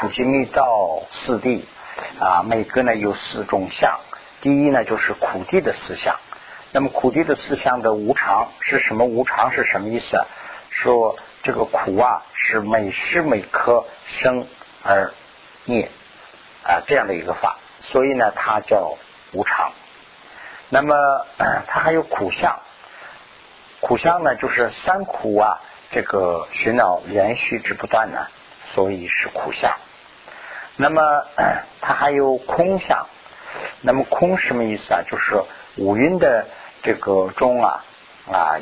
普济密道四谛啊，每个呢有四种相。第一呢就是苦地的思想。那么苦地的思想的无常是什么？无常是什么意思？说这个苦啊是每时每刻生而灭啊这样的一个法，所以呢它叫无常。那么 它还有苦相，苦相呢就是三苦啊，这个寻恼连续之不断呢，所以是苦相。那么 它还有空相，那么空什么意思啊？就是五蕴的这个中啊啊，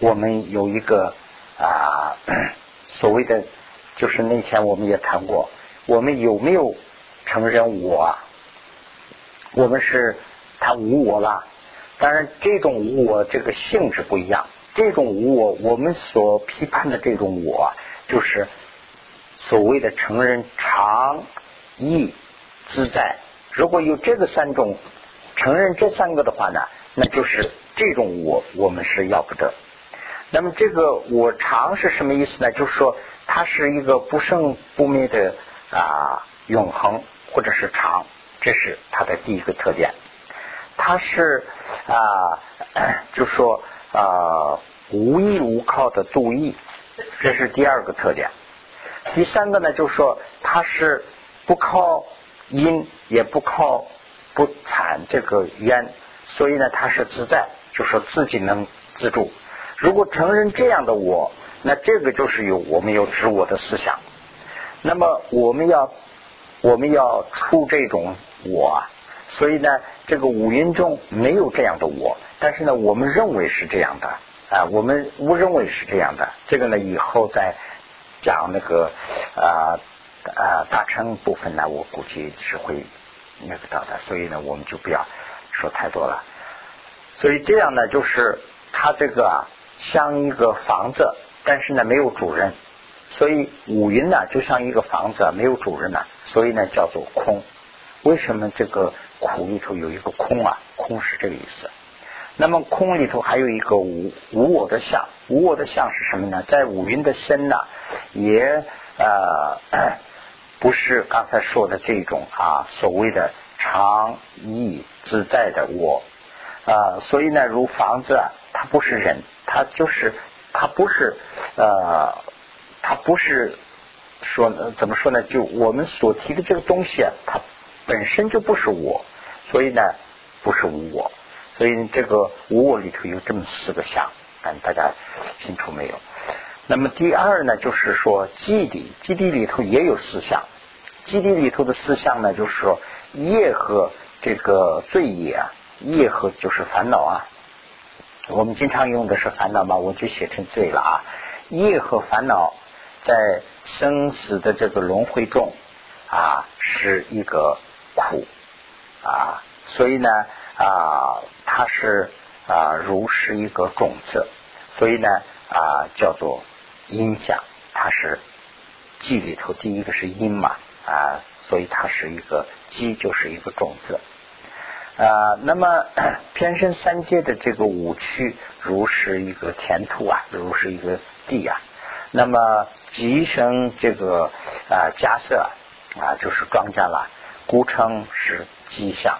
我们有一个啊 所谓的，就是那天我们也谈过，我们有没有承认我？啊？我们是。他无我了，当然这种无我这个性质不一样。这种无我，我们所批判的这种我，就是所谓的成人常意自在。如果有这个三种承认这三个的话呢，那就是这种我我们是要不得。那么这个我常是什么意思呢？就是说它是一个不生不灭的啊永恒或者是常，这是它的第一个特点。它是啊，就说啊，无依无靠的度义，这是第二个特点。第三个呢，就是说它是不靠因，也不靠不产这个冤，所以呢，它是自在，就说自己能自助。如果承认这样的我，那这个就是有我们有知我的思想。那么我们要我们要出这种我。所以呢，这个五蕴中没有这样的我，但是呢，我们认为是这样的啊，我们误认为是这样的。这个呢，以后再讲那个啊啊大乘部分呢，我估计是会那个到的。所以呢，我们就不要说太多了。所以这样呢，就是它这个啊，像一个房子，但是呢，没有主人。所以五蕴呢，就像一个房子，没有主人呢，所以呢，叫做空。为什么这个？苦里头有一个空啊，空是这个意思。那么空里头还有一个无无我的相，无我的相是什么呢？在五蕴的身呢，也呃 不是刚才说的这种啊所谓的常意自在的我啊。所以呢，如房子，啊，它不是人，它就是它不是呃，它不是说怎么说呢？就我们所提的这个东西啊，它本身就不是我。所以呢，不是无我，所以这个我里头有这么四个相，看大家清楚没有？那么第二呢，就是说基地，基地里头也有四相，基地里头的四相呢，就是说业和这个罪业啊，业和就是烦恼啊，我们经常用的是烦恼嘛，我就写成罪了啊。业和烦恼在生死的这个轮回中啊，是一个苦。啊，所以呢，啊，它是啊，如是一个种子，所以呢，啊，叫做因相，它是基里头第一个是因嘛，啊，所以它是一个鸡，就是一个种子。啊，那么 偏生三界的这个五区，如是一个田土啊，如是一个地啊，那么吉生这个啊家色啊，就是庄稼了。故称是吉象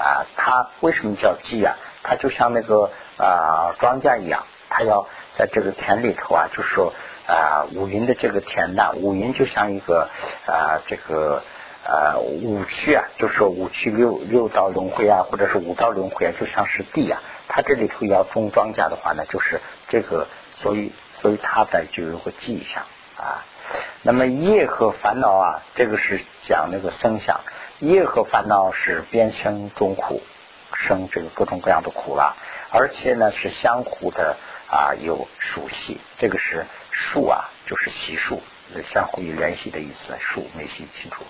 啊，它为什么叫迹啊？它就像那个啊庄稼一样，它要在这个田里头啊，就是说啊五云的这个田呐，五云就像一个啊这个啊五区啊，就说五区六六道轮回啊，或者是五道轮回啊，就像是地啊。它这里头要种庄稼的话呢，就是这个，所以所以它的就有个迹象啊。那么业和烦恼啊，这个是讲那个生相。业和烦恼是边生中苦，生这个各种各样的苦了，而且呢是相互的啊有属系，这个是数啊，就是习数，相互有联系的意思。数没细清楚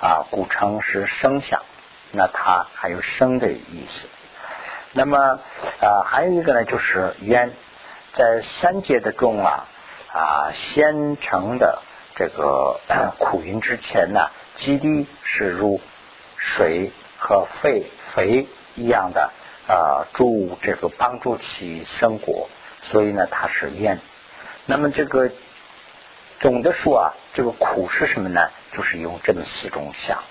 啊，古称是生相，那它还有生的意思。那么啊还有一个呢，就是冤，在三界的中啊啊先成的这个 苦云之前呢。基地是如水和肺肥一样的啊，助这个帮助其生活，所以呢，它是烟。那么这个总的说啊，这个苦是什么呢？就是有这么四种相，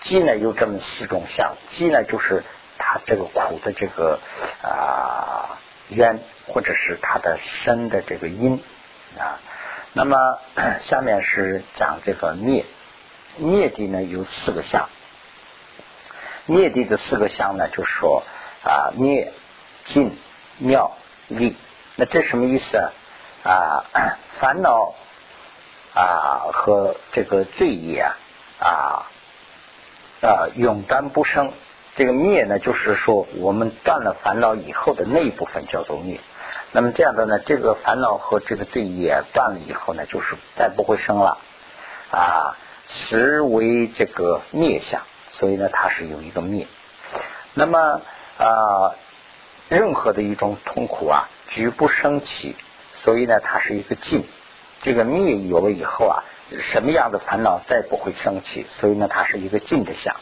鸡呢有这么四种相，鸡呢就是它这个苦的这个啊渊，或者是它的生的这个因啊。那么 下面是讲这个灭，灭地呢有四个相，灭地的四个相呢，就是说啊灭、尽、妙、利。那这什么意思啊？啊，烦恼啊和这个罪业啊啊永断不生。这个灭呢，就是说我们断了烦恼以后的那一部分叫做灭。那么这样的呢，这个烦恼和这个罪业断了以后呢，就是再不会生了啊，实为这个灭相，所以呢，它是有一个灭。那么啊，任何的一种痛苦啊，局部升起，所以呢，它是一个尽。这个灭有了以后啊，什么样的烦恼再不会升起，所以呢，它是一个尽的相。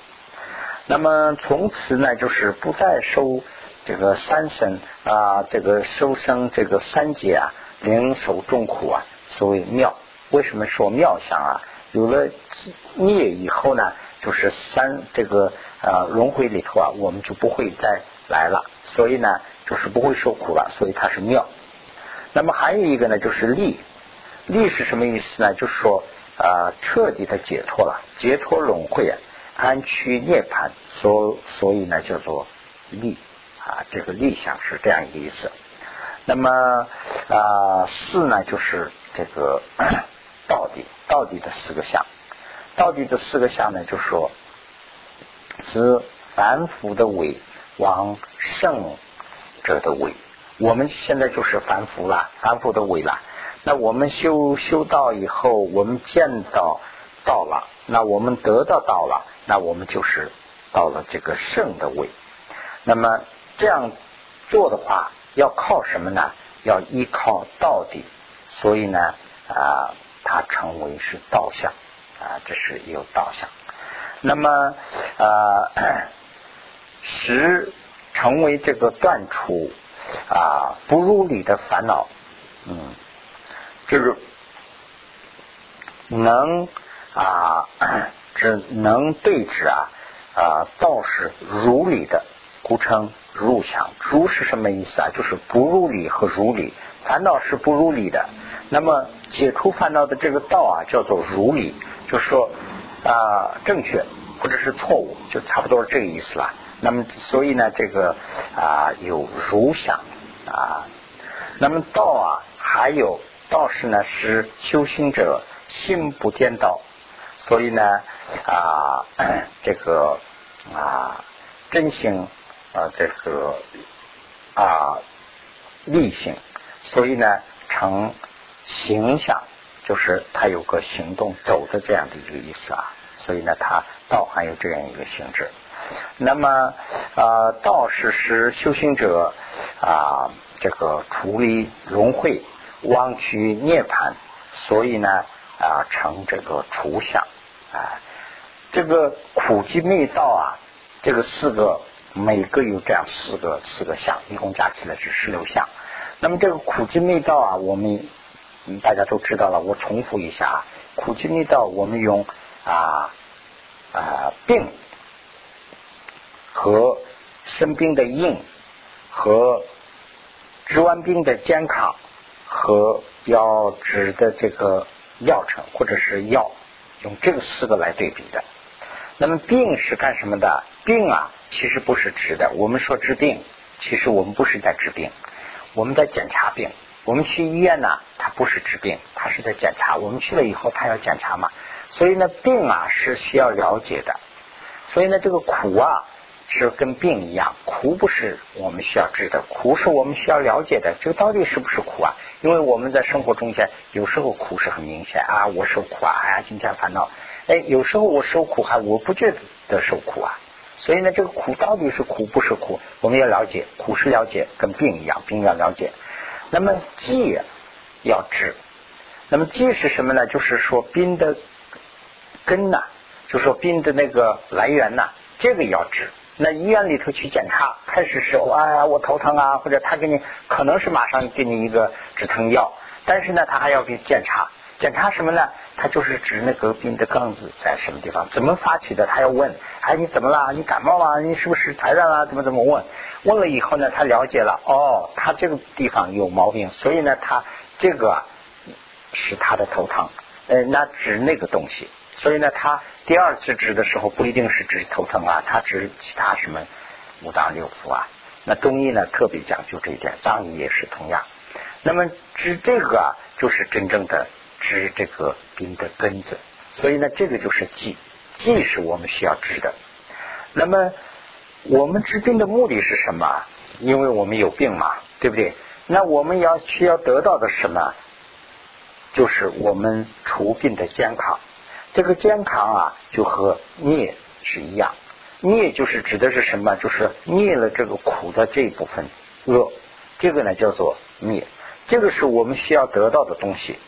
那么从此呢，就是不再受。这个三生啊，这个收生这个三劫啊，灵受众苦啊，所谓妙。为什么说妙相啊？有了灭以后呢，就是三这个呃轮回里头啊，我们就不会再来了，所以呢，就是不会受苦了，所以它是妙。那么还有一个呢，就是利。利是什么意思呢？就是说啊，彻底的解脱了，解脱轮回啊，安居涅槃，所所以呢，叫做利。啊，这个立想是这样一个意思。那么啊，四呢，就是这个到底到底的四个相。到底的四个相呢，就说，是凡夫的伪往圣者的伪。我们现在就是凡夫了，凡夫的伪了。那我们修修道以后，我们见到道了，那我们得到道了，那我们就是到了这个圣的位。那么。这样做的话，要靠什么呢？要依靠道底，所以呢，啊，它成为是道相啊，这是有道相。那么，啊，使成为这个断除啊不入理的烦恼，嗯，就是能啊，只能对治啊啊道是如理的，故称。入想，如是什么意思啊？就是不入理和如理，烦恼是不入理的。那么解除烦恼的这个道啊，叫做如理，就是说啊正确或者是错误，就差不多是这个意思了。那么所以呢，这个啊有如想啊，那么道啊还有道士呢是修行者心不颠倒，所以呢啊这个啊真心。啊，这个啊，力性，所以呢，成形象，就是它有个行动走的这样的一个意思啊。所以呢，它道还有这样一个性质。那么啊，道是使修行者啊，这个处理融会，忘去涅槃，所以呢啊，成这个除相啊，这个苦集灭道啊，这个四个。每个有这样四个四个相，一共加起来是十六相。那么这个苦集灭道啊，我们大家都知道了。我重复一下啊，苦集灭道，我们用啊啊病和生病的应和治完病的健康和要治的这个药程或者是药，用这个四个来对比的。那么病是干什么的？病啊。其实不是治的，我们说治病，其实我们不是在治病，我们在检查病。我们去医院呢，它不是治病，它是在检查。我们去了以后，它要检查嘛。所以呢，病啊是需要了解的。所以呢，这个苦啊是跟病一样，苦不是我们需要治的，苦是我们需要了解的。这个到底是不是苦啊？因为我们在生活中间，有时候苦是很明显啊，我受苦啊，哎呀，今天烦恼。哎，有时候我受苦还我不觉得受苦啊。所以呢，这个苦到底是苦不是苦？我们要了解，苦是了解，跟病一样，病要了解。那么忌要治，那么忌是什么呢？就是说病的根呐，就说病的那个来源呐，这个要治。那医院里头去检查，开始时候哎呀，我头疼啊，或者他给你可能是马上给你一个止疼药，但是呢，他还要给检查，检查什么呢？他就是指那个病的根子在什么地方，怎么发起的？他要问，哎，你怎么了？你感冒了？你是不是传染了？怎么怎么问？问了以后呢，他了解了，哦，他这个地方有毛病，所以呢，他这个是他的头疼，呃，那指那个东西，所以呢，他第二次指的时候不一定是指头疼啊，他指其他什么五脏六腑啊。那中医呢特别讲究这一点，藏医也是同样。那么指这个，就是真正的治这个病的根子。所以呢，这个就是记，记是我们需要治的。那么我们治病的目的是什么？因为我们有病嘛，对不对？那我们要需要得到的什么？就是我们除病的健康。这个健康啊，就和灭是一样。灭就是指的是什么？就是灭了这个苦的这一部分恶，这个呢叫做灭。这个是我们需要得到的东西。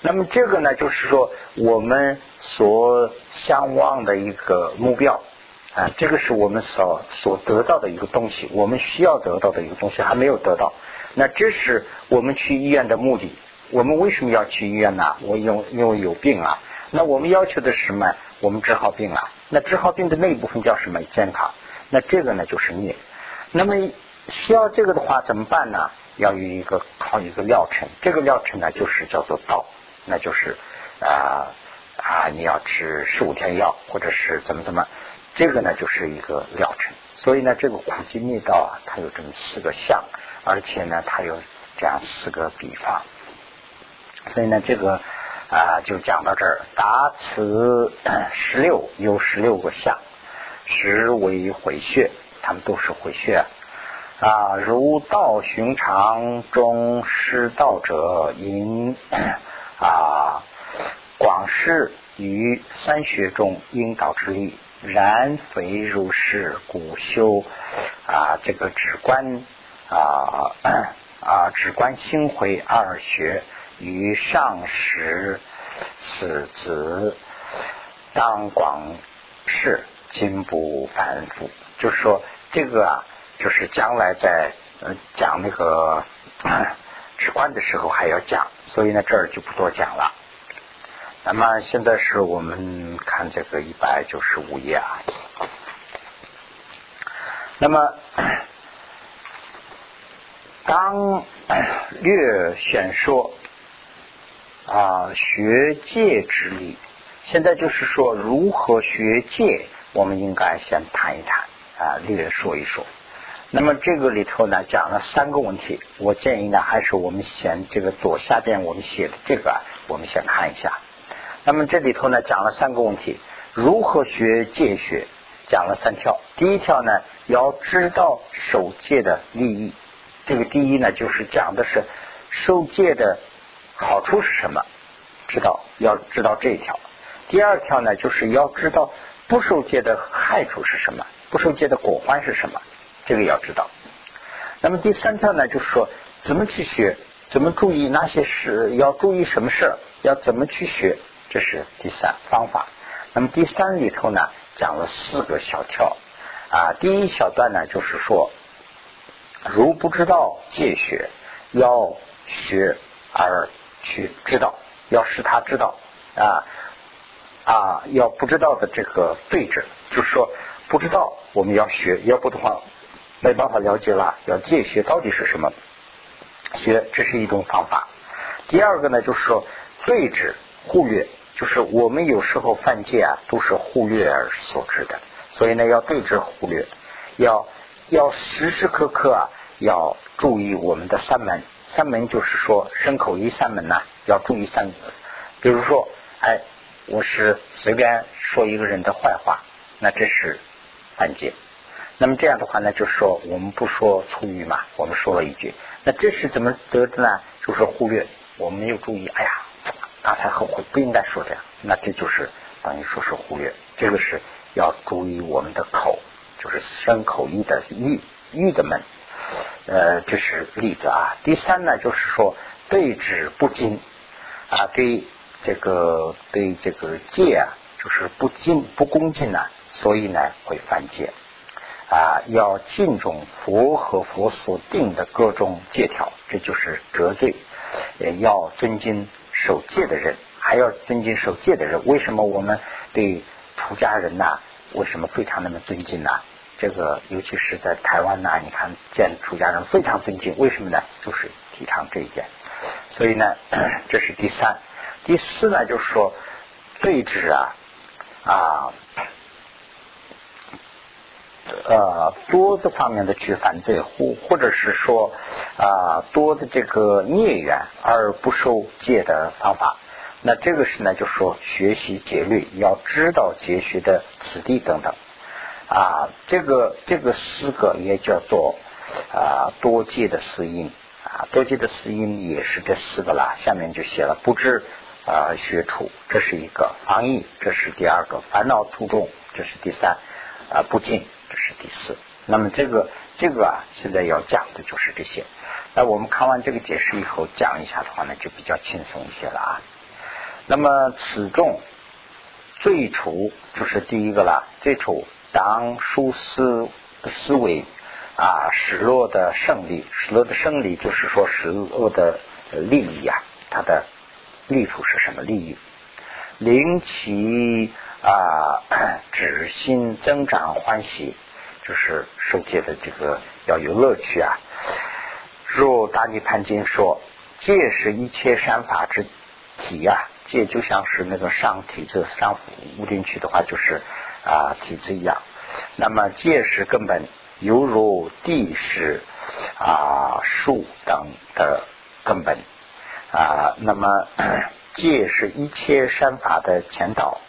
那么这个呢，就是说我们所向往的一个目标啊，这个是我们所所得到的一个东西，我们需要得到的一个东西还没有得到。那这是我们去医院的目的。我们为什么要去医院呢？我因为因为有病啊。那我们要求的是什么？我们治好病啊。那治好病的那一部分叫什么？健康。那这个呢，就是命。那么需要这个的话怎么办呢？要有一个靠一个疗程，这个疗程呢就是叫做道，那就是啊啊你要吃十五天药，或者是怎么怎么，这个呢就是一个疗程。所以呢，这个苦集密道啊，它有这么四个相，而且呢，它有这样四个比方。所以呢，这个啊就讲到这儿。达此十六有十六个相，十为回穴，他们都是回穴。啊，如道寻常中失道者，因啊广施于三学中应导之力，然非如是，古修啊这个止观啊啊止观心回二学于上时此子当广释，今不反复。就是说这个啊。就是将来在讲那个直观的时候还要讲，所以呢这儿就不多讲了。那么现在是我们看这个一百九十五页啊。那么当略选说啊学界之力，现在就是说如何学界，我们应该先谈一谈啊，略说一说。那么这个里头呢，讲了三个问题。我建议呢，还是我们先这个左下边我们写的这个，我们先看一下。那么这里头呢，讲了三个问题：如何学戒学？讲了三条。第一条呢，要知道守戒的利益。这个第一呢，就是讲的是受戒的好处是什么？知道要知道这一条。第二条呢，就是要知道不受戒的害处是什么？不受戒的果患是什么？这个要知道。那么第三条呢，就是说怎么去学，怎么注意哪些事，要注意什么事儿，要怎么去学，这是第三方法。那么第三里头呢，讲了四个小条啊。第一小段呢，就是说，如不知道戒学，要学而去知道，要使他知道啊啊，要不知道的这个对治，就是说不知道我们要学，要不的话。没办法了解了，要戒学到底是什么？学这是一种方法。第二个呢，就是说对治忽略，就是我们有时候犯戒啊，都是忽略而所致的。所以呢，要对治忽略，要要时时刻刻啊，要注意我们的三门。三门就是说身口意三门呐，要注意三。比如说，哎，我是随便说一个人的坏话，那这是犯戒。那么这样的话呢，就是说我们不说粗语嘛，我们说了一句，那这是怎么得的呢？就是忽略，我们没有注意，哎呀，刚才后悔，不应该说这样，那这就是等于说是忽略。这个是要注意我们的口，就是身口意的意意的门，呃，这是例子啊。第三呢，就是说对止不敬啊，对这个对这个戒啊，就是不敬不恭敬呢，所以呢会犯戒。啊，要敬重佛和佛所定的各种戒条，这就是折罪。也要尊敬守戒的人，还要尊敬守戒的人。为什么我们对出家人呐，为什么非常那么尊敬呢？这个尤其是在台湾呐，你看见出家人非常尊敬，为什么呢？就是提倡这一点。所以呢，这是第三。第四呢，就是说对治啊啊。呃，多的方面的去犯罪，或或者是说啊多的这个孽缘而不受戒的方法，那这个是呢，就说学习戒律，要知道节学的此地等等啊，这个这个四个也叫做啊多戒的四因啊，多戒的四因也是这四个啦。下面就写了不知啊学处，这是一个防疫，这是第二个烦恼出众，这是第三啊不敬。这是第四，那么这个这个啊，现在要讲的就是这些。那我们看完这个解释以后，讲一下的话呢，就比较轻松一些了啊。那么此中最初就是第一个了，最初当殊思思维啊，失落的胜利，失落的胜利就是说失落的利益啊，它的利处是什么利益？灵其。啊，止心增长欢喜，就是受戒的这个要有乐趣啊。若大涅盘经说，戒是一切善法之体呀，戒就像是那个上体子上悟进去的话，就是啊体子一样。那么戒是根本，犹如地是啊树等的根本啊。那么 戒是一切善法的前导。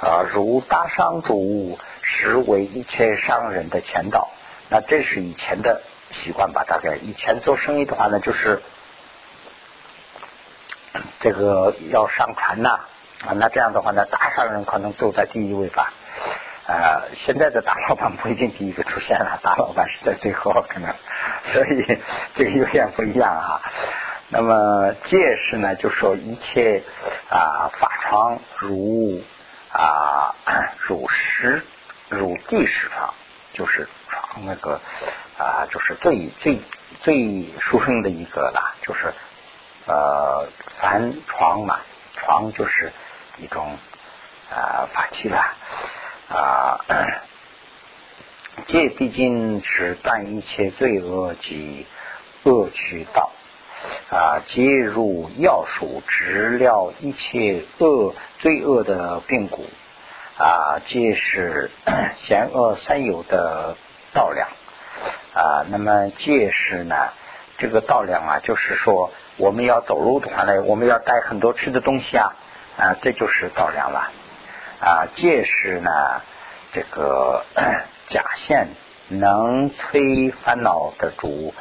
啊，如大商主实为一切商人的前导，那这是以前的习惯吧？大概以前做生意的话呢，就是这个要上船呐啊，那这样的话呢，大商人可能走在第一位吧。啊，现在的大老板不一定第一个出现了，大老板是在最后可能，所以这个有点不一样啊。那么戒是呢，就说一切啊法常如。啊，入石入地石床，就是床那个啊，就是最最最殊胜的一个啦，就是呃凡床嘛，床就是一种啊法器啦啊，戒毕竟是断一切罪恶及恶趣道。啊，皆入药属，治疗一切恶罪恶的病骨啊，皆是 险恶三有的道量啊。那么戒是呢，这个道量啊，就是说我们要走路的话呢，我们要带很多吃的东西啊啊，这就是道量了啊。戒是呢，这个 甲线能摧烦恼的主。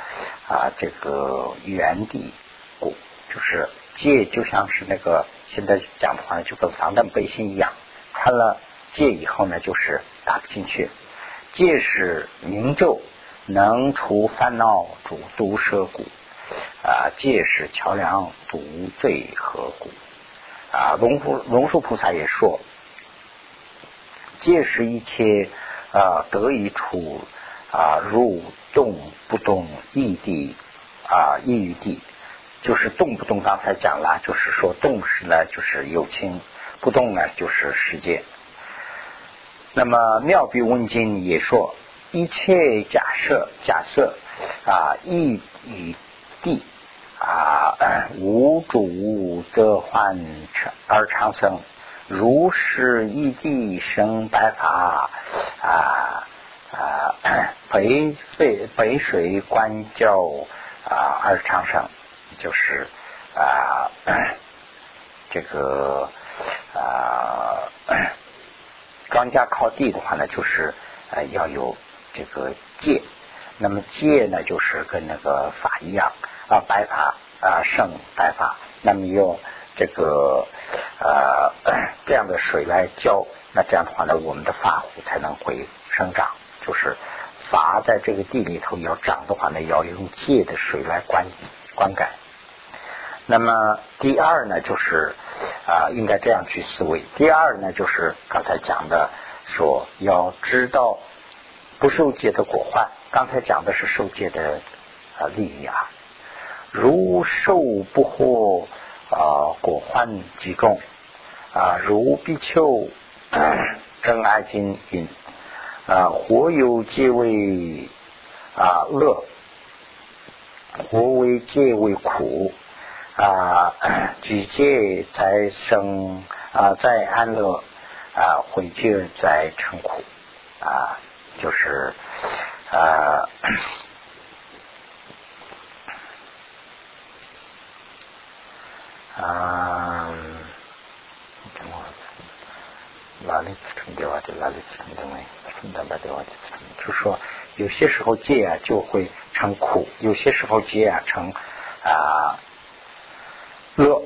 啊，这个原地故就是戒，就像是那个现在讲的话，就跟防弹背心一样，穿了戒以后呢，就是打不进去。戒是明咒，能除烦恼，主毒蛇骨。啊，戒是桥梁，毒罪河谷。啊，龙福龙树菩萨也说，戒是一切啊得以处啊入。动不动异地啊异于地，就是动不动。刚才讲了，就是说动时呢，就是有情；不动呢，就是世界。那么妙笔问经也说，一切假设假设啊异于地啊无主则患而长生，如是异地生白发啊。啊，北水北水关交啊，而长生就是啊，这个啊，庄稼靠地的话呢，就是呃要有这个戒。那么戒呢，就是跟那个法一样啊，白发啊生白发。那么用这个呃 这样的水来浇，那这样的话呢，我们的发乎才能会生长。就是发在这个地里头要长的话呢，要用借的水来灌灌溉。那么第二呢，就是啊，应该这样去思维。第二呢，就是刚才讲的，说要知道不受戒的果患。刚才讲的是受戒的啊利益啊，如受不获啊果患极重啊，如比丘真爱经云啊，活有皆为啊乐，活为皆为苦啊，举戒在生啊，在安乐啊，毁戒在成苦啊，就是啊。啊，哪里自成的话就哪里自成的没，自成的的话就自成。就说有些时候戒啊就会成苦，有些时候戒啊成啊乐，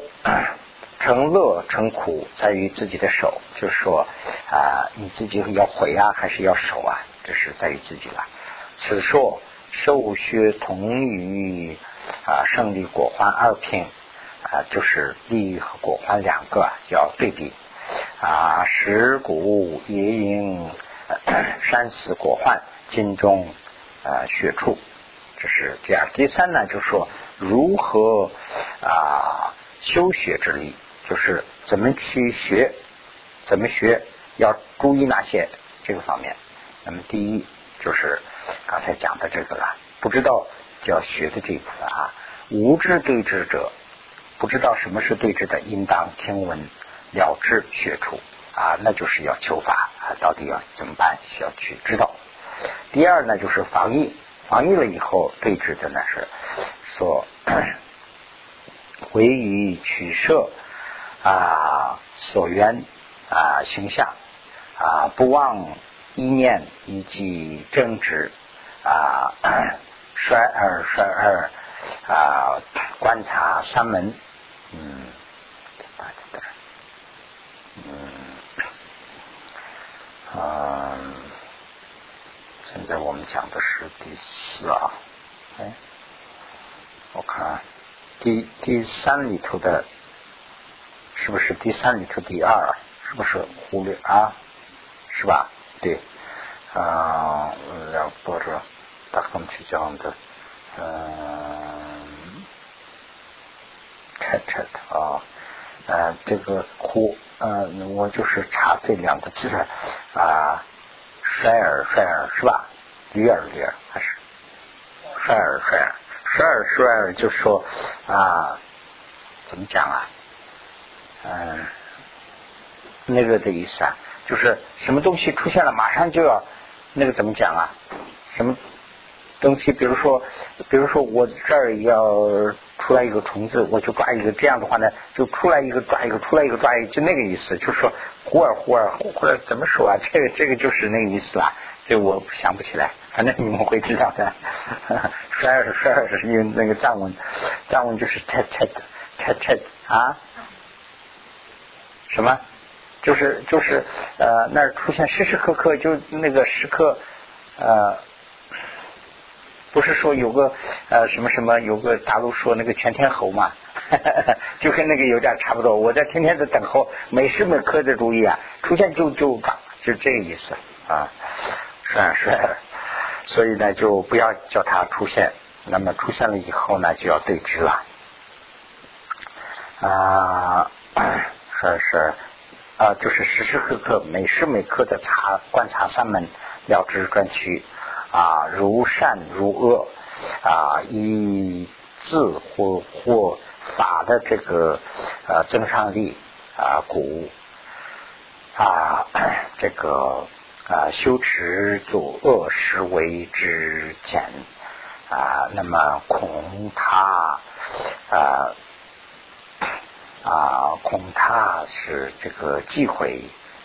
成乐成苦在于自己的手，就是说啊你自己要毁啊还是要守啊，这是在于自己了。此说受学同于啊胜利果欢二品。啊，就是利益和果欢两个要对比啊，石鼓野营山寺果患金中啊血处，这是这样。第三呢，就是说如何啊修学之力，就是怎么去学，怎么学，要注意哪些这个方面。那么第一就是刚才讲的这个了，不知道就要学的这一部分啊，无知对峙者。不知道什么是对峙的，应当听闻了知学处啊，那就是要求法啊，到底要怎么办？需要去知道。第二呢，就是防疫，防疫了以后对峙的呢是所 唯于取舍啊，所缘啊形象啊，不忘意念以及正直啊，衰二衰二啊，观察三门。嗯，八字的，嗯，啊，现在我们讲的是第四啊，哎，我看第第三里头的，是不是第三里头第二？是不是忽略啊？是吧？对，啊，两波着，大他们去讲的，嗯。拆拆的啊，呃，这个哭，呃，我就是查这两个字的啊，衰儿衰儿是吧？驴儿驴儿还是衰儿衰儿衰儿衰儿，就是说啊，怎么讲啊？嗯，那个的意思啊，就是什么东西出现了，马上就要那个怎么讲啊？什么？东西，比如说，比如说我这儿要出来一个虫子，我就抓一个，这样的话呢，就出来一个抓一个，出来一个抓一个，就那个意思，就是说忽而忽而或者怎么说啊？这个这个就是那个意思啦。这我想不起来，反正你们会知道的。十二十二是因为那个藏文，藏文就是 tet tet tet tet 啊？什么？就是就是呃，那儿出现时时刻刻就那个时刻呃。不是说有个呃什么什么有个大陆说那个全天候嘛，就跟那个有点差不多。我在天天在等候，每时每刻的注意啊，出现就就涨，就这个意思啊，是啊是啊，所以呢就不要叫它出现。那么出现了以后呢，就要对峙了啊，是是啊，就是时时刻刻每时每刻的查观察三门了知专区。啊，如善如恶啊，以自或或法的这个呃增上力啊，故啊这个啊修持作恶实为之简啊，那么恐他啊啊恐他是这个忌讳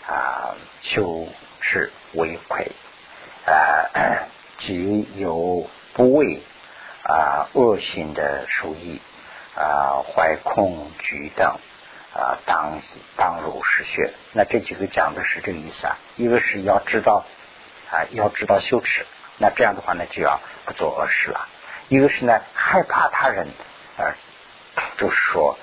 啊修持为愧啊。即有不畏啊恶行的属意啊怀恐惧等啊当当入失血，那这几个讲的是这个意思啊。一个是要知道啊要知道羞耻，那这样的话呢就要不做恶事了。一个是呢害怕他人啊，就是说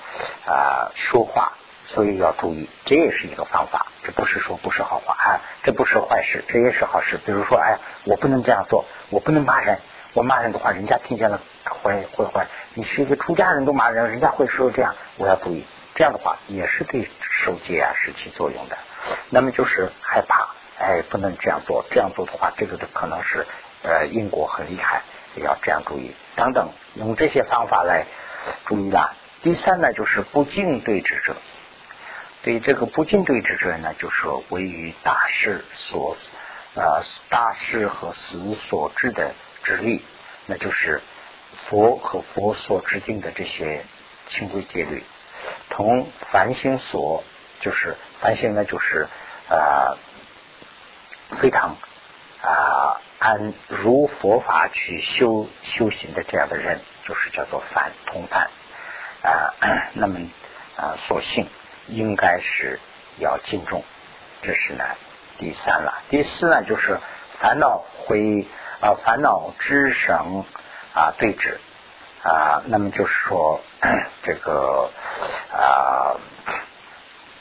啊说话。所以要注意，这也是一个方法。这不是说不是好话啊，这不是坏事，这也是好事。比如说，哎，我不能这样做，我不能骂人。我骂人的话，人家听见了会会坏。你是一个出家人都骂人，人家会说这样，我要注意。这样的话也是对受戒啊是起作用的。那么就是害怕，哎，不能这样做，这样做的话，这个的可能是呃因果很厉害，要这样注意等等，用这些方法来注意啦。第三呢，就是不敬对峙者。所以这个不敬对之者呢，就是说位于大事所呃大事和死所制的之力，那就是佛和佛所制定的这些清规戒律，同凡心所就是凡心呢，就是呃非常啊按如佛法去修修行的这样的人，就是叫做凡同凡啊，那么啊所幸。应该是要敬重，这是呢第三了。第四呢，就是烦恼会啊烦恼之神啊对峙啊，那么就是说 这个啊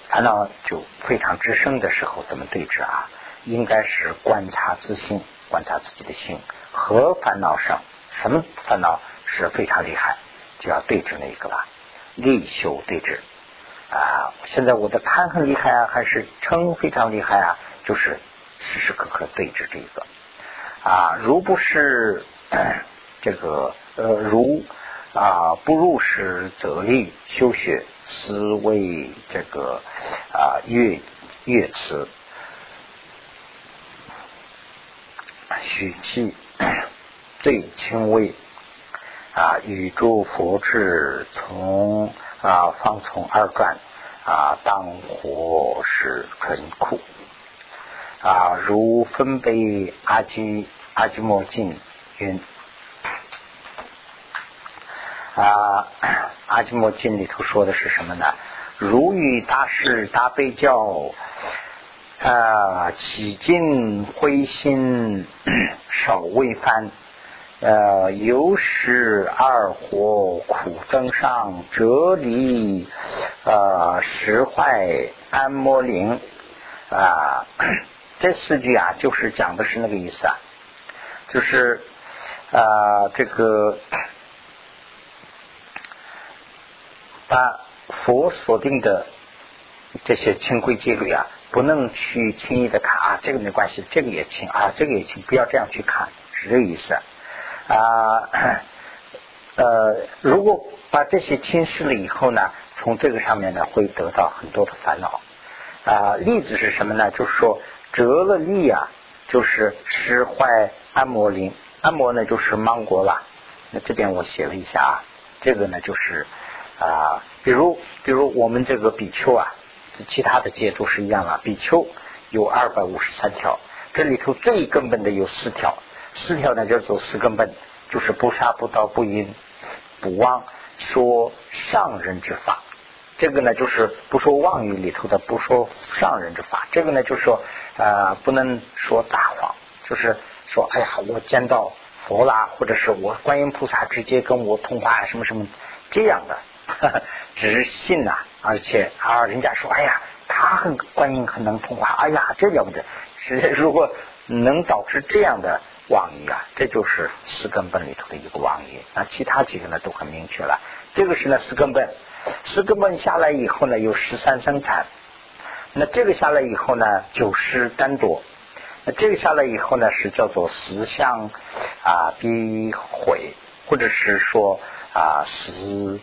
烦恼就非常之深的时候怎么对峙啊？应该是观察自心，观察自己的心和烦恼上什么烦恼是非常厉害，就要对峙那一个吧，立修对峙。啊，现在我的贪很厉害啊，还是嗔非常厉害啊？就是时时刻刻对着这个啊，如不是这个呃，如啊不入时则立修学思维这个啊乐乐词许气最轻微啊，宇宙佛智从。啊，方从二转啊，当火是纯苦啊，如分杯阿基阿基莫经云啊，阿基莫经里头说的是什么呢？如遇大师大悲教啊，起尽灰心 少未翻。呃，有时二火苦增上，哲理呃实坏安摩灵啊，这四句啊，就是讲的是那个意思啊，就是啊这个把佛锁定的这些清规戒律啊，不能去轻易的看啊，这个没关系，这个也轻啊，这个也轻，不要这样去看，是这个意思。啊，啊呃，如果把这些轻视了以后呢，从这个上面呢会得到很多的烦恼。啊，例子是什么呢？就是说折了力啊，就是使坏按摩铃。按摩呢就是芒果了。那这边我写了一下啊，这个呢就是啊，比如比如我们这个比丘啊，其他的戒都是一样啊。比丘有二百五十三条，这里头最根本的有四条。四条呢叫做四根本，就是不杀不盗不淫不妄说上人之法。这个呢就是不说妄语里头的，不说上人之法。这个呢就是说呃不能说大谎，就是说哎呀我见到佛啦，或者是我观音菩萨直接跟我通话什么什么这样的，只是信呐，而且啊人家说哎呀他很观音很能通话，哎呀这了不得。是如果能导致这样的。妄语啊，这就是四根本里头的一个妄语。那其他几个呢都很明确了。这个是呢四根本，四根本下来以后呢有十三生产。那这个下来以后呢九十单多。那这个下来以后呢是叫做十相啊逼毁，或者是说啊十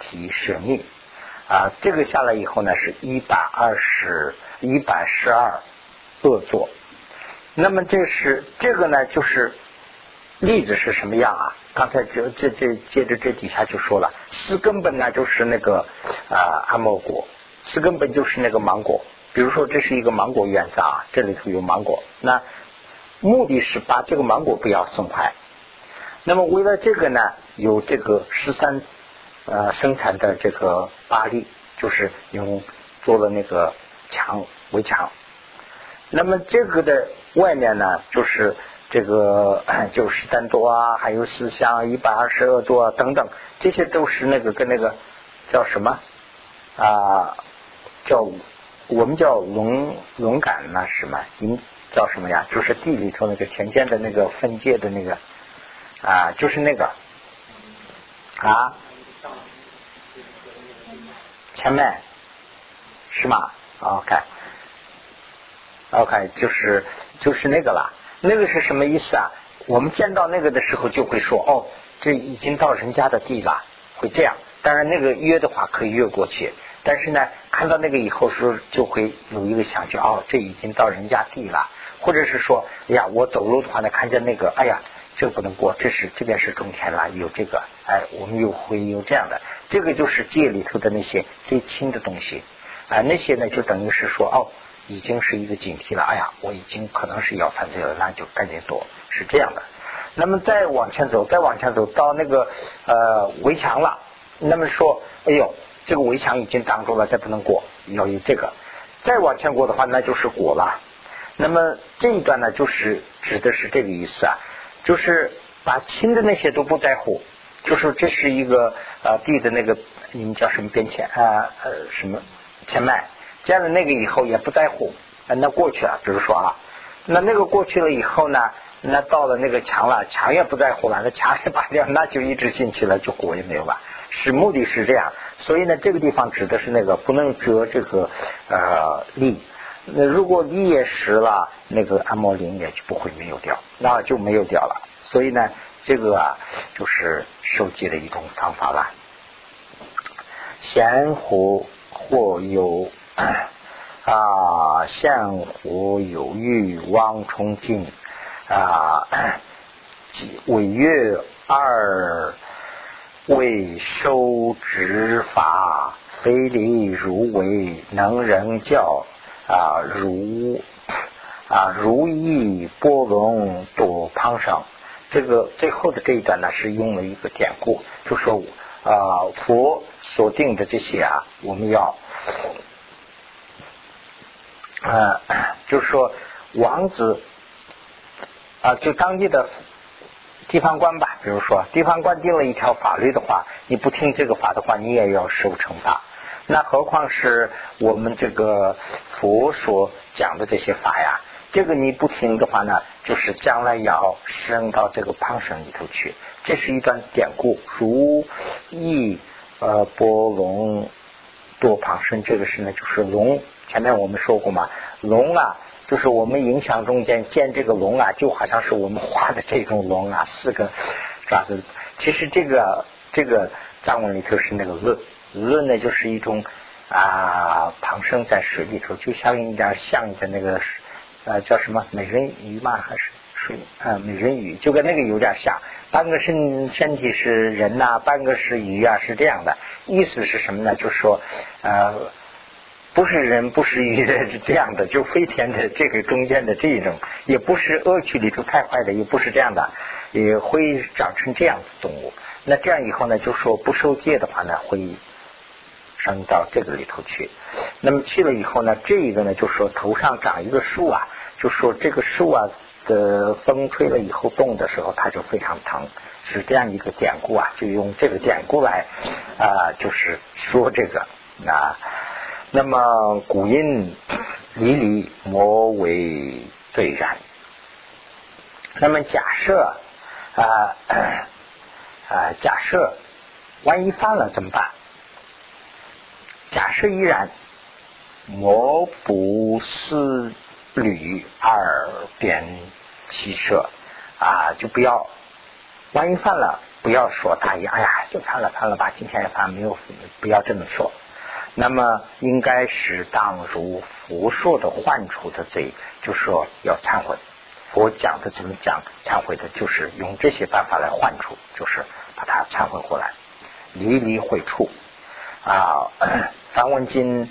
体舍灭啊。这个下来以后呢是一百二十一百十二恶作。那么这是这个呢，就是例子是什么样啊？刚才就这这接着这底下就说了，四根本呢就是那个啊阿摩果，四根本就是那个芒果。比如说这是一个芒果园子啊，这里头有芒果，那目的是把这个芒果不要损坏。那么为了这个呢，有这个十三呃生产的这个巴力，就是用做了那个墙围墙。那么这个的外面呢，就是这个 九十三多啊，还有四香一百二十二多啊等等，这些都是那个跟那个叫什么啊？叫我们叫龙龙杆那什么？您叫什么呀？就是地里头那个田间的那个分界的那个啊，就是那个啊前面是吗？OK，OK，就是就是那个了。那个是什么意思啊？我们见到那个的时候就会说哦，这已经到人家的地了，会这样。当然那个约的话可以越过去，但是呢，看到那个以后是就会有一个想象哦，这已经到人家地了，或者是说，哎呀，我走路的话呢，看见那个，哎呀。这不能过，这是这边是种田了，有这个，哎，我们又会有这样的，这个就是界里头的那些最轻的东西，啊，那些呢就等于是说，哦，已经是一个警惕了，哎呀，我已经可能是要犯罪了，那就赶紧躲，是这样的。那么再往前走，再往前走到那个呃围墙了，那么说，哎呦，这个围墙已经挡住了，再不能过，要有这个，再往前过的话，那就是果了。那么这一段呢，就是指的是这个意思啊。就是把轻的那些都不在乎，就是这是一个呃地的那个你们叫什么边前啊呃什么前脉，见了那个以后也不在乎，那过去了，比如说啊，那那个过去了以后呢，那到了那个墙了，墙也不在乎了，那墙也拔掉，那就一直进去了，就果也没有了。是目的是这样，所以呢，这个地方指的是那个不能折这个呃力。那如果力也实了，那个按摩铃也就不会没有掉，那就没有掉了。所以呢，这个啊，就是收集的一种方法了。仙湖或有啊，相湖有欲望冲进啊，违月二为收执法，非礼如为能人教。啊，如啊，如意波龙多旁生，这个最后的这一段呢，是用了一个典故，就说啊，佛所定的这些啊，我们要，啊，就是说王子啊，就当地的地方官吧，比如说地方官定了一条法律的话，你不听这个法的话，你也要受惩罚。那何况是我们这个佛所讲的这些法呀？这个你不听的话呢，就是将来要升到这个旁生里头去。这是一段典故，如意呃波龙多旁生，这个是呢，就是龙。前面我们说过嘛，龙啊，就是我们影响中间见这个龙啊，就好像是我们画的这种龙啊，四个爪子。其实这个这个藏文里头是那个恶。论呢，就是一种啊，旁生在水里头，就像一点像的那个呃，叫什么美人鱼嘛，还是水啊美人鱼，就跟那个有点像。半个身身体是人呐，半个是鱼啊，是这样的。意思是什么呢？就是说呃，不是人，不是鱼的，是这样的，就飞天的这个中间的这一种，也不是恶趣里头太坏的，也不是这样的，也会长成这样的动物。那这样以后呢，就说不受戒的话呢，会。升到这个里头去，那么去了以后呢，这一个呢，就说头上长一个树啊，就说这个树啊的风吹了以后动的时候，它就非常疼，是这样一个典故啊，就用这个典故来啊，就是说这个啊。那么古音离离魔为最然。那么假设啊 啊，假设万一犯了怎么办？假设依然，魔不是虑而变其舍啊，就不要。万一犯了，不要说大意，哎呀，就犯了犯了吧，今天也犯，没有不要这么说。那么应该是当如佛说的患处的罪，就说要忏悔。佛讲的怎么讲忏悔的，就是用这些办法来换处，就是把它忏悔过来，离离会处。啊，梵文经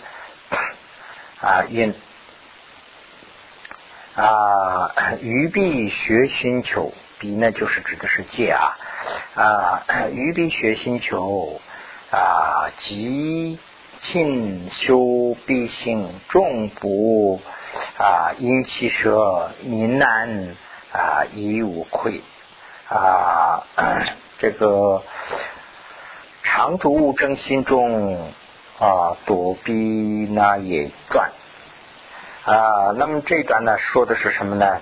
啊因啊，于必学星球，必呢就是指的是戒啊啊，于必学星球啊，即勤修必行，众不啊因其舍，民难啊亦无愧啊，这个。常住正心中啊，躲避那也转啊。那么这一段呢，说的是什么呢？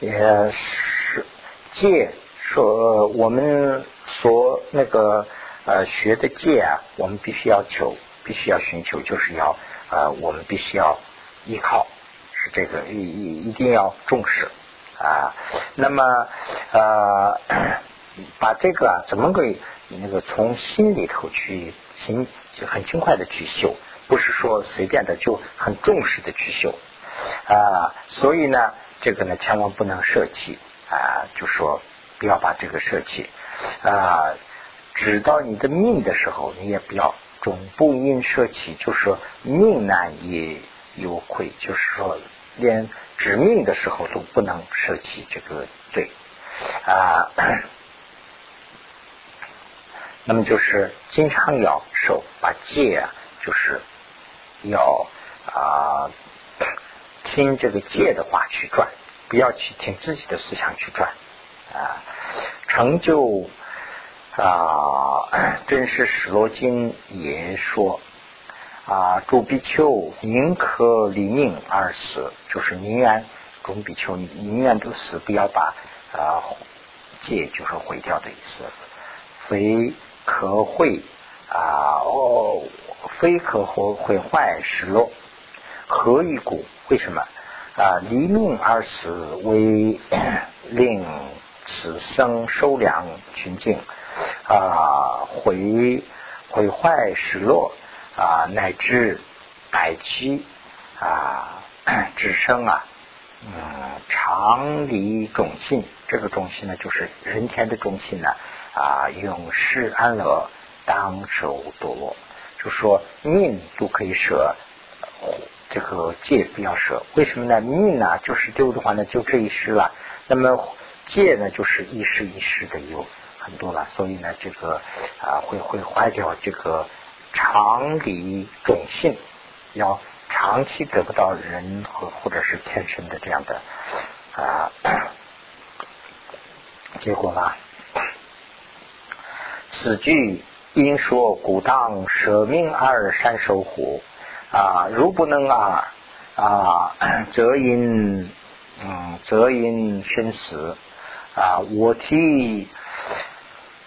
也是戒说我们所那个呃学的戒啊，我们必须要求，必须要寻求，就是要呃我们必须要依靠，是这个一一一定要重视啊。那么呃把这个啊怎么给那个从心里头去勤很勤快的去修，不是说随便的就很重视的去修啊。所以呢，这个呢千万不能舍弃啊，就说不要把这个舍弃啊。指到你的命的时候，你也不要总不应舍弃，就是说命难也有愧，就是说连指命的时候都不能舍弃这个罪啊。那么就是经常要守，把戒啊，就是要啊听这个戒的话去转，不要去听自己的思想去转啊，成就。啊，真是史罗经也说啊，诸比丘宁可离命而死，就是宁愿众比丘宁愿不死，不要把啊戒就是毁掉的意思。非可会啊哦，非可毁毁坏失落，何以故？为什么啊？离命而死，为令此生收粮群境。啊，毁毁坏失落啊，乃至百期啊，只生啊，嗯，常离种性，这个种性呢，就是人天的种性呢啊，永世安乐，当受堕落，就说命都可以舍，这个戒不要舍，为什么呢？命呢，就是丢的话呢，就这一世了，那么戒呢，就是一世一世的有。很多了，所以呢，这个啊会会坏掉这个常理种性，要长期得不到人和或者是天生的这样的啊结果了。此句因说古当舍命而善守护啊，如不能啊啊，则因嗯则因生死啊，我替。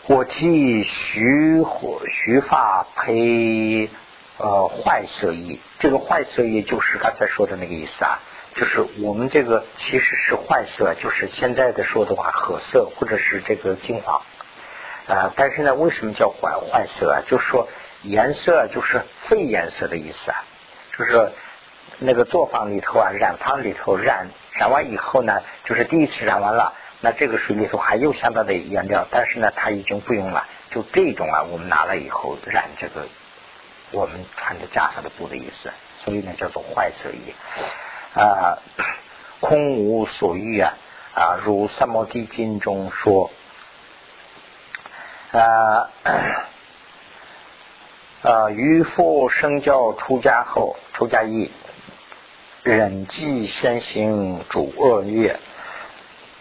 我替徐徐发配呃坏色衣，这个坏色衣就是刚才说的那个意思啊，就是我们这个其实是坏色，就是现在的说的话褐色或者是这个金黄啊，但是呢，为什么叫坏坏色啊？就是说颜色就是废颜色的意思啊，就是那个作坊里头啊，染坊里头染染完以后呢，就是第一次染完了。那这个水里头还有相当的颜料，但是呢，它已经不用了。就这种啊，我们拿了以后染这个我们穿的袈裟的布的意思，所以呢叫做坏色衣啊，空无所欲啊啊，如三摩地经中说啊啊，渔父生教出家后，出家役忍饥先行主恶业。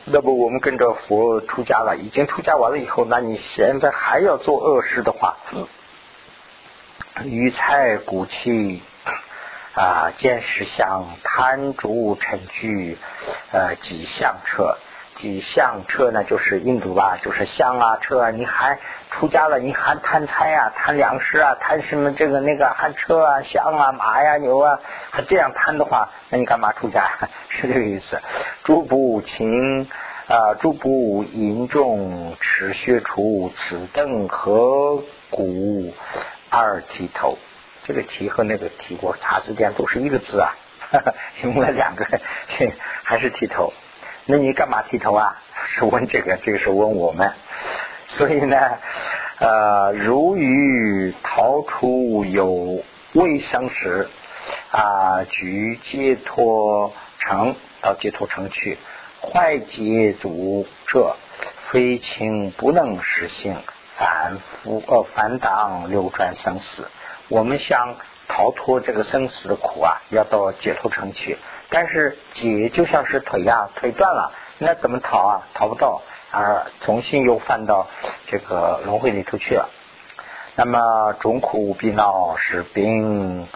那么我们跟着佛出家了，已经出家完了以后，那你现在还要做恶事的话，鱼菜骨气啊，见识相贪逐嗔居呃几相彻。几相车呢，就是印度吧，就是香啊车啊，你还出家了，你还贪财啊，贪粮食啊，贪什么这个那个，还车啊象啊马呀牛啊，还这样贪的话，那你干嘛出家？是这个意思。诸不勤啊，诸不淫众，持学除此等何故二剃头？这个提和那个提我查字典都是一个字啊，用了两个，还是剃头。那你干嘛剃头啊？是 问这个，这个是问我们。所以呢，呃，如欲逃出有未生时啊，举解脱城到解脱城去，坏解足者，非情不能实行，反复呃反党流转生死。我们想逃脱这个生死的苦啊，要到解脱城去。但是解就像是腿呀，腿断了，那怎么逃啊？逃不到，而重新又犯到这个轮回里头去了。那么众苦必闹是病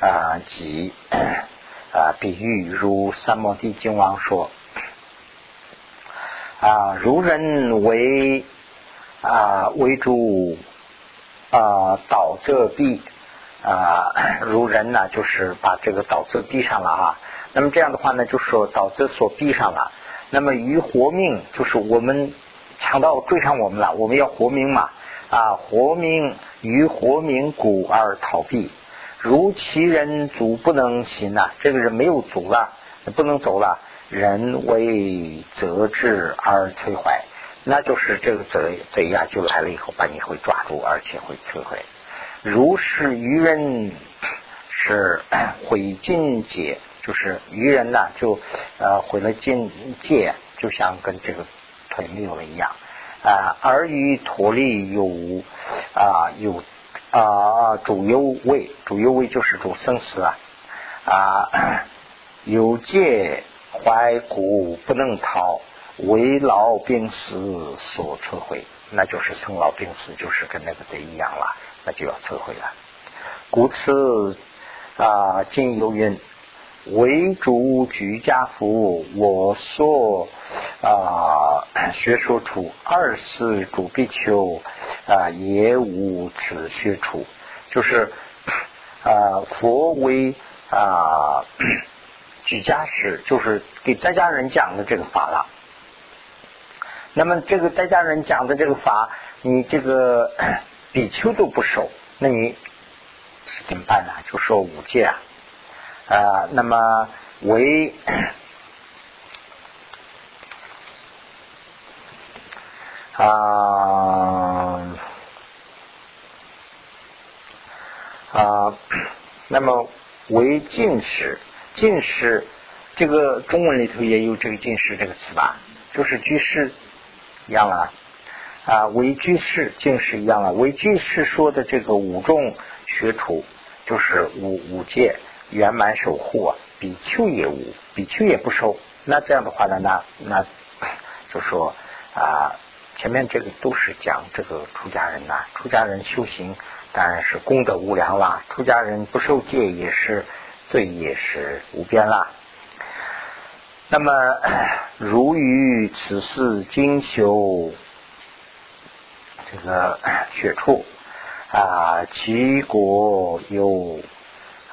啊，即 啊，比喻如三摩地经王说啊，如人为啊为主啊倒这壁啊，如人呢，就是把这个倒这壁上了啊。那么这样的话呢，就说导致所闭上了。那么于活命，就是我们强盗追上我们了，我们要活命嘛啊，活命于活命谷而逃避。如其人足不能行啊，这个人没有足了，不能走了。人为责之而摧坏，那就是这个贼贼呀，就来了以后把你会抓住，而且会摧毁。如是愚人是毁尽解，就是愚人呢，就呃毁了境界，就像跟这个腿没有了一样啊。而于陀利有啊有。啊，主忧位，主忧位就是主生死啊啊，有戒怀古不能逃，为老病死所摧毁，那就是生老病死，就是跟那个贼一样了，那就要摧毁了。故此啊，今有云。为主居家服，我所啊学说处二是主必求啊也无此学处，就是啊佛为啊 居家师，就是给在家人讲的这个法了。那么这个在家人讲的这个法，你这个 比丘都不守，那你是怎么办呢？就说五戒啊。啊，那么为啊啊，那么为进士，进士这个中文里头也有这个进士这个词吧？就是居士一样了啊，为居士进士一样了。为居士说的这个五众学处，就是五五戒。圆满守护啊，比丘也无，比丘也不收。那这样的话呢，那那就说啊，前面这个都是讲这个出家人呐，出家人修行当然是功德无量啦，出家人不受戒也是罪也是无边啦。那么如于此事精修这个学处啊，其果有。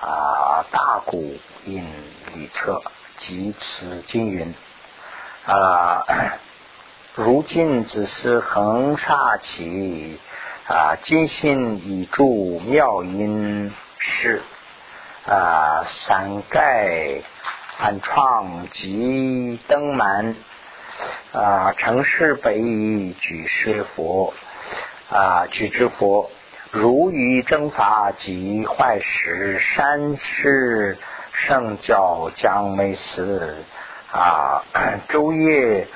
啊，大鼓引礼策及此经云。啊，如今只是横沙起啊，金星以助妙音是啊，伞盖伞窗及灯满。啊，城市北举世佛。啊，举之佛。如于正法及坏时，山师圣教将没死啊，昼夜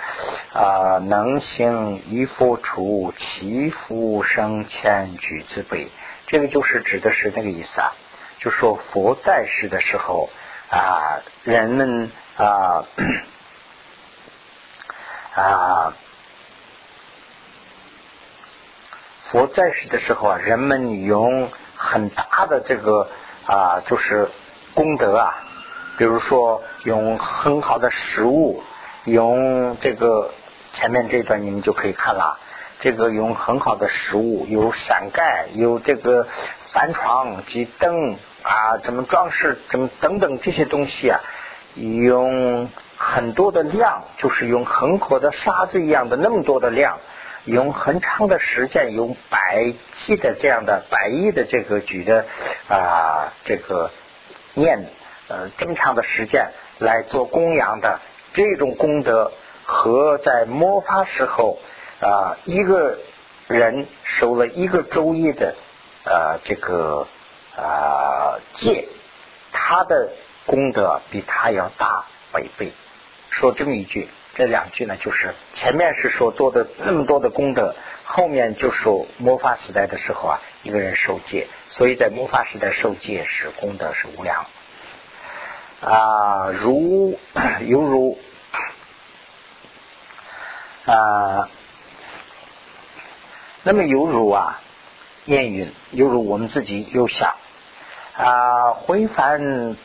啊能行一佛处，其福生前举之辈。这个就是指的是那个意思啊，就说佛在世的时候啊，人们啊啊。佛在世的时候啊，人们用很大的这个啊，就是功德啊，比如说用很好的食物，用这个前面这段你们就可以看了，这个用很好的食物，有伞盖，有这个帆床及灯啊，怎么装饰，怎么等等这些东西啊，用很多的量，就是用恒河的沙子一样的那么多的量。用很长的时间，用百计的这样的百亿的这个举的啊，这个念呃这么长的时间来做供养的这种功德，和在魔法时候啊一个人守了一个周易的呃这个啊戒，他的功德比他要大百倍。说这么一句。这两句呢，就是前面是说做的那么多的功德，后面就说魔法时代的时候啊，一个人受戒，所以在魔法时代受戒是功德是无量啊，如犹如啊，那么犹如啊，念云犹如我们自己有想啊，回返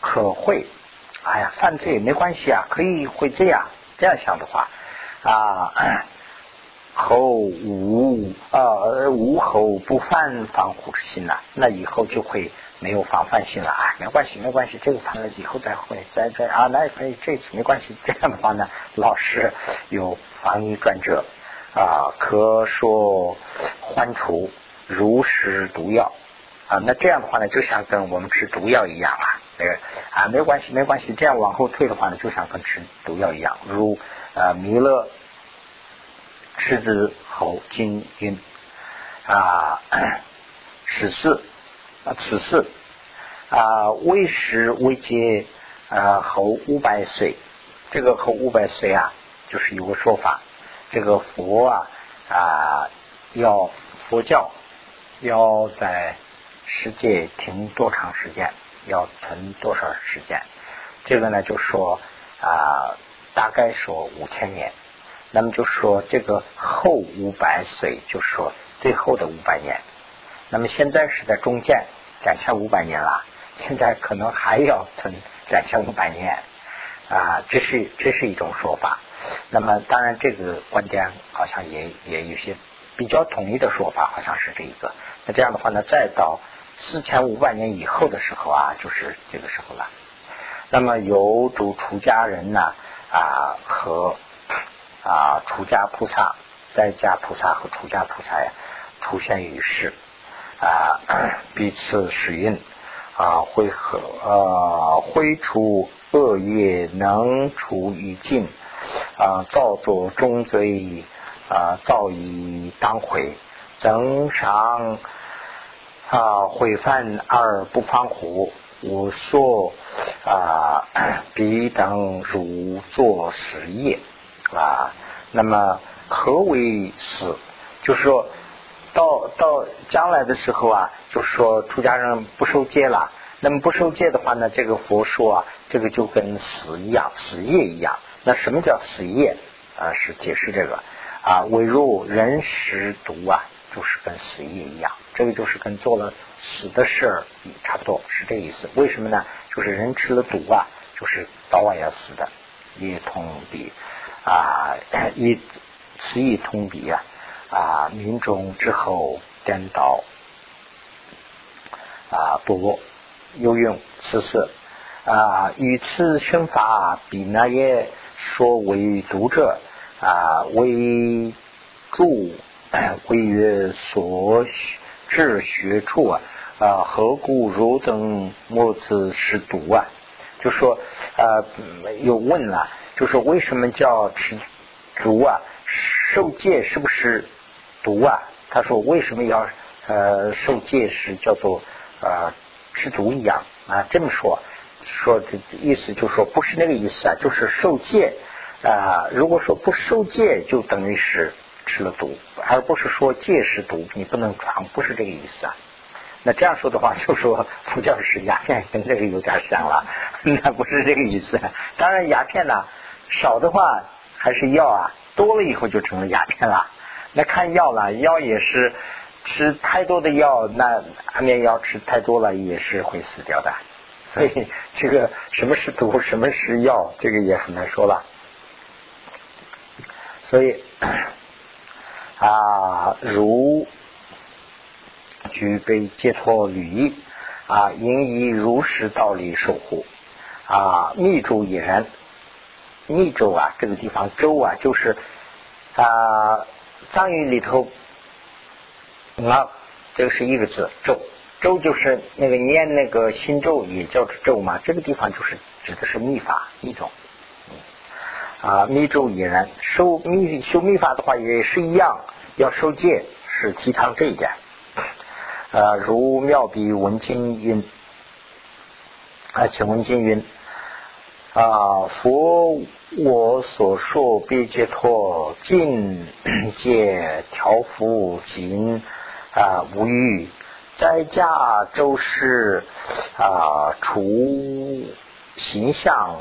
可会。哎呀，犯罪没关系啊，可以会这样这样想的话啊，后无啊无后不犯防护之心呐，那以后就会没有防范心了啊，没关系没关系，这个犯了以后再会再再啊，那也可以这次没关系，这样的话呢，老是有防疫转折啊，可说欢除如实毒药啊，那这样的话呢，就像跟我们吃毒药一样啊，那个啊没关系没关系，这样往后退的话呢，就像跟吃毒药一样，如呃弥勒。狮子猴金云啊，十四啊，此四啊，为时为劫啊，猴五百岁。这个猴五百岁啊，就是有个说法，这个佛啊啊，要佛教要在世界停多长时间，要存多少时间？这个呢，就说啊，大概说五千年。那么就说这个后五百岁，就是说最后的五百年。那么现在是在中间两千五百年了，现在可能还要存两千五百年啊，这是这是一种说法。那么当然这个观点好像也也有些比较统一的说法，好像是这一个。那这样的话呢，再到四千五百年以后的时候啊，就是这个时候了。那么有主出家人呢啊和。啊，出家菩萨、在家菩萨和出家菩萨呀，出现于世啊，彼此适应啊，会和啊，挥除恶业，能除于尽啊，造作中罪啊，造以当悔，增上啊，毁犯而不放虎，我说啊，彼等如作实业。啊，那么何为死？就是说到到将来的时候啊，就是说出家人不受戒了。那么不受戒的话呢，这个佛说啊，这个就跟死一样，死业一样。那什么叫死业？啊，是解释这个啊，唯若人食毒啊，就是跟死业一样。这个就是跟做了死的事儿差不多，是这意思。为什么呢？就是人吃了毒啊，就是早晚要死的，也同比。啊，以此以通比啊，啊，民众之后颠倒啊，多又用此事啊，与此生法比那也说为读者啊，为助归曰所治学处啊，啊，何故如等莫子是读啊？就说啊，又问了。就说为什么叫吃毒啊？受戒是不是毒啊？他说为什么要呃受戒是叫做呃吃毒一样啊？这么说说这意思就是说不是那个意思啊，就是受戒啊。如果说不受戒，就等于是吃了毒，而不是说戒是毒，你不能尝，不是这个意思啊。那这样说的话，就说 佛教是鸦片，跟这个有点像了，那不是这个意思。当然鸦片呢。少的话还是药啊，多了以后就成了鸦片了。那看药了，药也是吃太多的药，那安眠药吃太多了也是会死掉的。所以 这个什么是毒，什么是药，这个也很难说了。所以啊，如具备解脱履意啊，应以如实道理守护啊，密住引人。密州啊，这个地方州啊，就是啊，藏语里头啊，这个是一个字，州州就是那个念那个心咒也叫咒嘛，这个地方就是指的是密法密宗啊，密咒也然修密修密法的话也是一样，要受戒是提倡这一点啊，如妙笔文经云啊，请问经云。啊，佛我所说别解脱境界 调伏尽啊无欲，在家周事啊除形象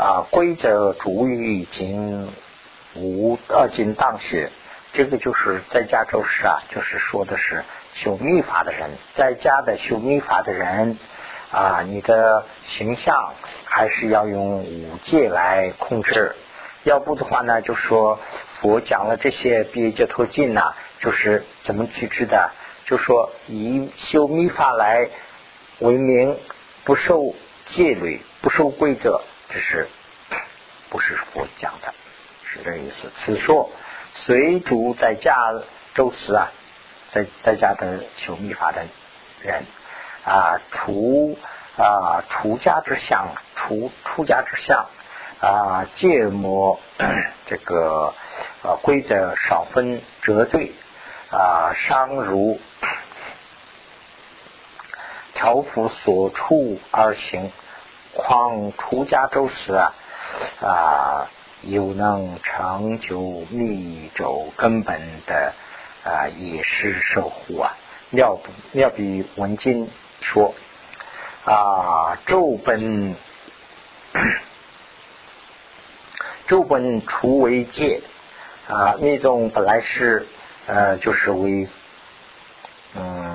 啊规则主语已经无二经当学，这个就是在家周事啊，就是说的是修密法的人，在家的修密法的人。啊，你的形象还是要用五戒来控制要不的话呢，就说佛讲了这些别解脱经呐，就是怎么去知的？就说以修密法来为名，不受戒律，不受规则，这是不是佛讲的？是这意思。此说随主在家周时啊，在在家的修密法的人啊，除啊出家之相，除出家之相啊，戒魔 这个呃规则少分折罪啊，伤如 条幅所处而行，况出家周时啊啊。有能长久密咒根本的啊，也是守护啊。妙不妙比文经说啊，咒本 咒本除为戒啊，密宗本来是呃，就是为嗯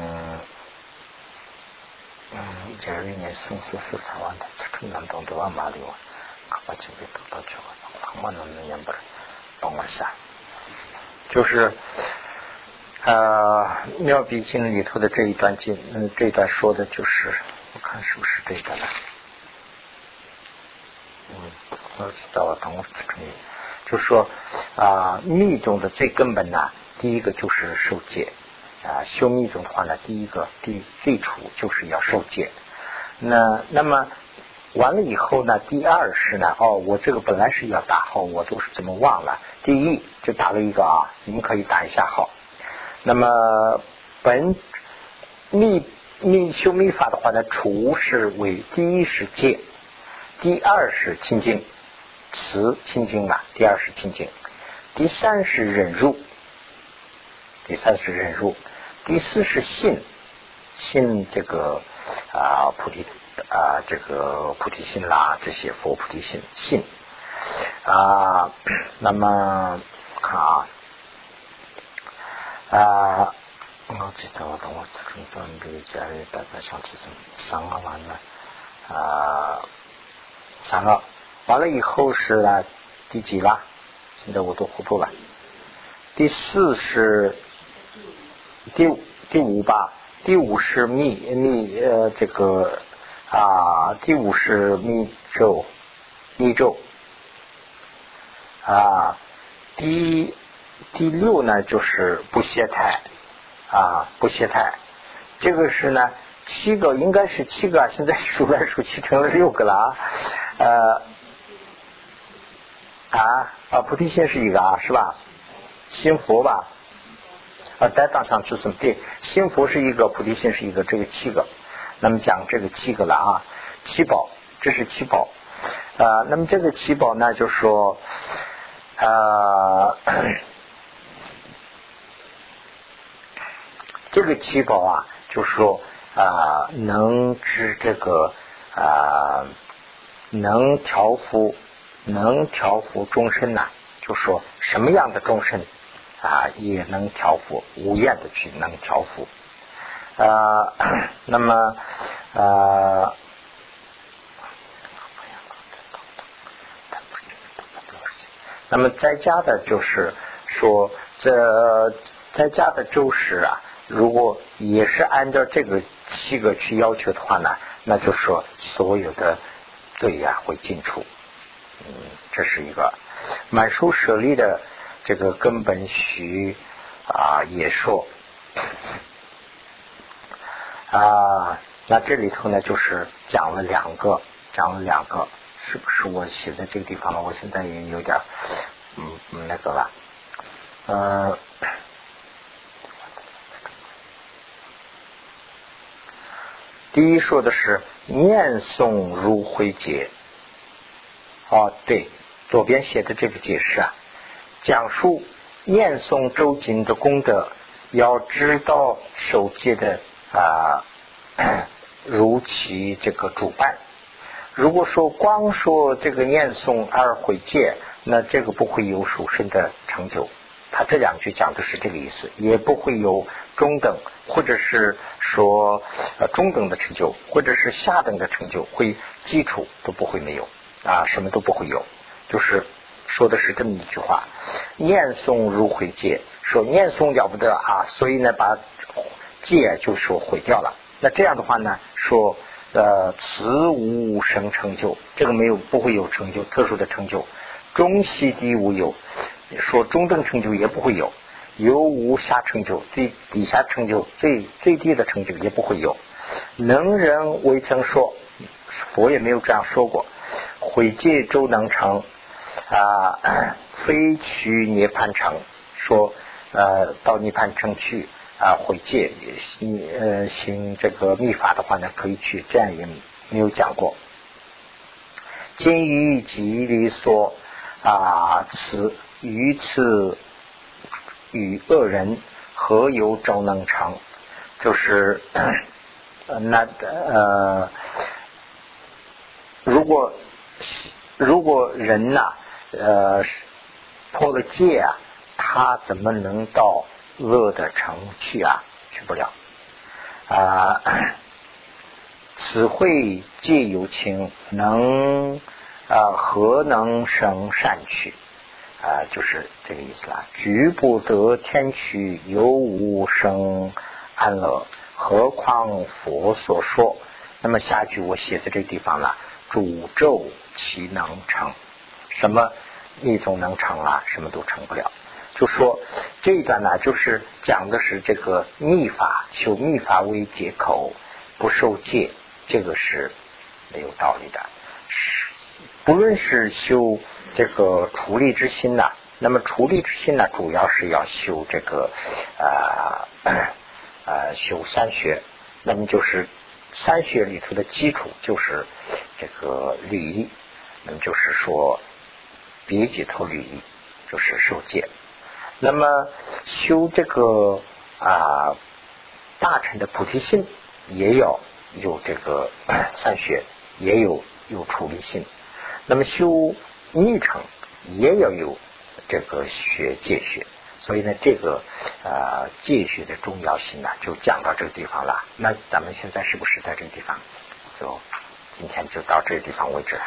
嗯，一九二年宋四四台湾的春南东的万马里啊，把这个都到去了。我能能念不是，帮我下，就是呃《妙笔经》里头的这一段经，嗯，这一段说的就是，我看是不是这个呢？嗯，我知道了，等我注意，就说啊，密宗的最根本呢，第一个就是受戒啊，修密宗的话呢，第一个第最初就是要受戒，那那么。完了以后呢，第二是呢，哦，我这个本来是要打号，我都是怎么忘了？第一就打了一个啊，你们可以打一下号。那么本密密修密法的话呢，除是为第一是戒，第二是清净，慈清净嘛，第二是清净，第三是忍辱，第三是忍辱，第四是信，信这个啊菩提。啊，这个菩提心啦，这些佛菩提心信啊，那么看啊啊，我最早等我自己准备家里大概想提升三个完了啊，三个完了以后是呢第几啦？现在我都糊涂了。第四是第五第五吧？第五是密密呃这个。啊，第五是密咒，密咒。啊，第第六呢就是不懈态，啊不懈态，这个是呢七个应该是七个，现在数来数去成了六个了啊，呃啊啊菩提心是一个啊是吧？心佛吧，啊在当上是什么？对，心佛是一个，菩提心是一个，这个七个。那么讲这个七个了啊，七宝，这是七宝啊。那么这个七宝呢，就说啊，这个七宝啊，就说啊，能知这个啊，能调伏，能调伏众生呐。就说什么样的众生啊，也能调伏，无厌的去能调伏。啊，那么啊，那么在家的就是说，这在家的周时啊，如果也是按照这个七个去要求的话呢，那就说所有的罪呀会尽除。嗯，这是一个满书舍利的这个根本许啊，也说。啊，那这里头呢，就是讲了两个，讲了两个，是不是我写在这个地方了？我现在也有点，嗯，那个了，呃，第一说的是念诵如慧解，哦，对，左边写的这个解释啊，讲述念诵周经的功德，要知道守戒的。啊，如其这个主办，如果说光说这个念诵而毁戒，那这个不会有属身的成就。他这两句讲的是这个意思，也不会有中等，或者是说呃中等的成就，或者是下等的成就，会基础都不会没有啊，什么都不会有，就是说的是这么一句话：念诵如毁戒，说念诵了不得啊，所以呢把戒就说毁掉了。那这样的话呢，说呃此无生成就，这个没有不会有成就，特殊的成就。中西低无有，说中等成就也不会有，有无下成就，最底下成就最最低的成就也不会有。能人未曾说，佛也没有这样说过。毁戒周能成啊，非去涅槃城，说呃到涅槃城去啊毁戒行呃行这个密法的话呢，可以去，这样也没有讲过。今于吉利说。啊，此于此与恶人何有招能成？就是 那呃，如果如果人呐呃破了戒啊，他怎么能到恶的城去啊？去不了啊。此会戒有情能。啊，何能生善趣？啊，就是这个意思啦。局不得天趣，犹无生安乐，何况佛所说？那么下句我写在这地方了。诅咒其能成？什么密宗能成啊？什么都成不了。就说这一段呢，就是讲的是这个密法，求密法为借口，不受戒，这个是没有道理的。是不论是修这个处理之心呐，那么处理之心呢，主要是要修这个啊啊修三学，那么就是三学里头的基础就是这个律仪，那么就是说别解脱律仪，就是受戒。那么修这个啊大乘的菩提心，也要有这个 善学，也有有处理心。那么修密乘也要有这个学戒学，所以呢，这个呃戒学的重要性呢，就讲到这个地方了。那咱们现在是不是在这个地方？就今天就到这个地方为止了。